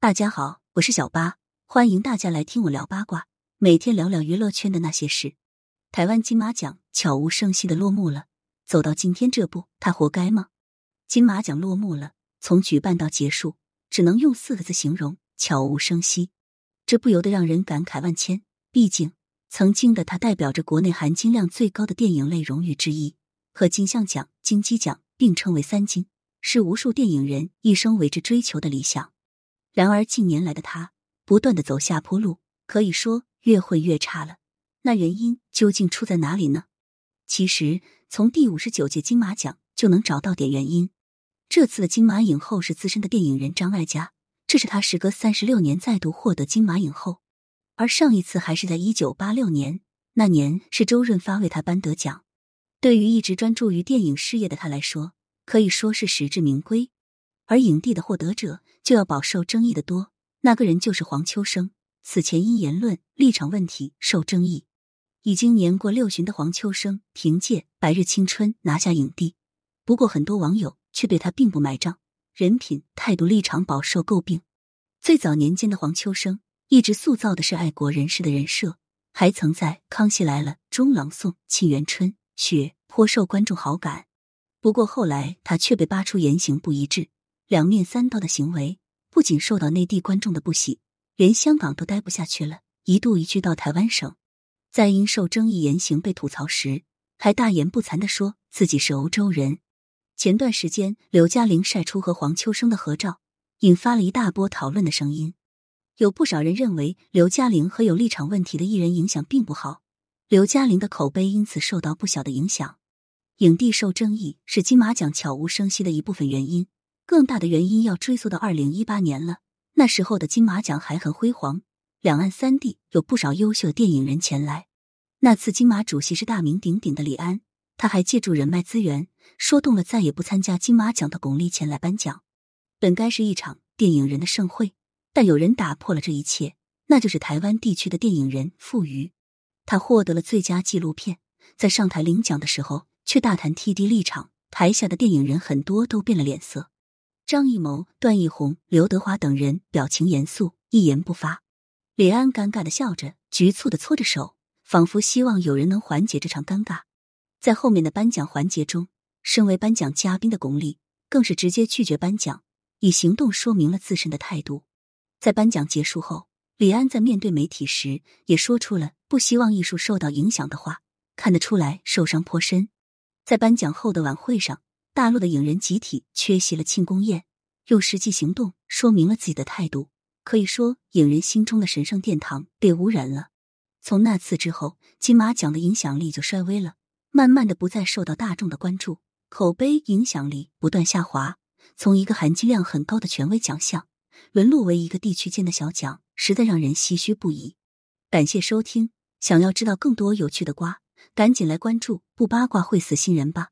大家好，我是小八，欢迎大家来听我聊八卦，每天聊聊娱乐圈的那些事。台湾金马奖悄无声息的落幕了，走到今天这步，他活该吗？金马奖落幕了，从举办到结束，只能用四个字形容：悄无声息。这不由得让人感慨万千。毕竟，曾经的他代表着国内含金量最高的电影类荣誉之一，和金像奖、金鸡奖并称为三金，是无数电影人一生为之追求的理想。然而近年来的他不断的走下坡路，可以说越混越差了。那原因究竟出在哪里呢？其实从第五十九届金马奖就能找到点原因。这次的金马影后是资深的电影人张艾嘉，这是他时隔三十六年再度获得金马影后，而上一次还是在一九八六年，那年是周润发为他颁得奖。对于一直专注于电影事业的他来说，可以说是实至名归。而影帝的获得者就要饱受争议的多，那个人就是黄秋生。此前因言论立场问题受争议，已经年过六旬的黄秋生凭借《白日青春》拿下影帝。不过很多网友却对他并不买账，人品、态度、立场饱受诟病。最早年间的黄秋生一直塑造的是爱国人士的人设，还曾在《康熙来了》中朗诵《沁园春·雪》，颇受观众好感。不过后来他却被扒出言行不一致。两面三刀的行为不仅受到内地观众的不喜，连香港都待不下去了，一度移居到台湾省。在因受争议言行被吐槽时，还大言不惭的说自己是欧洲人。前段时间，刘嘉玲晒出和黄秋生的合照，引发了一大波讨论的声音。有不少人认为刘嘉玲和有立场问题的艺人影响并不好，刘嘉玲的口碑因此受到不小的影响。影帝受争议是金马奖悄无声息的一部分原因。更大的原因要追溯到二零一八年了，那时候的金马奖还很辉煌，两岸三地有不少优秀的电影人前来。那次金马主席是大名鼎鼎的李安，他还借助人脉资源，说动了再也不参加金马奖的巩俐前来颁奖。本该是一场电影人的盛会，但有人打破了这一切，那就是台湾地区的电影人傅余。他获得了最佳纪录片，在上台领奖的时候却大谈 T D 立场，台下的电影人很多都变了脸色。张艺谋、段奕宏、刘德华等人表情严肃，一言不发。李安尴尬的笑着，局促的搓着手，仿佛希望有人能缓解这场尴尬。在后面的颁奖环节中，身为颁奖嘉宾的巩俐更是直接拒绝颁奖，以行动说明了自身的态度。在颁奖结束后，李安在面对媒体时也说出了不希望艺术受到影响的话，看得出来受伤颇深。在颁奖后的晚会上。大陆的影人集体缺席了庆功宴，用实际行动说明了自己的态度。可以说，影人心中的神圣殿堂被污染了。从那次之后，金马奖的影响力就衰微了，慢慢的不再受到大众的关注，口碑影响力不断下滑。从一个含金量很高的权威奖项，沦落为一个地区间的小奖，实在让人唏嘘不已。感谢收听，想要知道更多有趣的瓜，赶紧来关注，不八卦会死新人吧。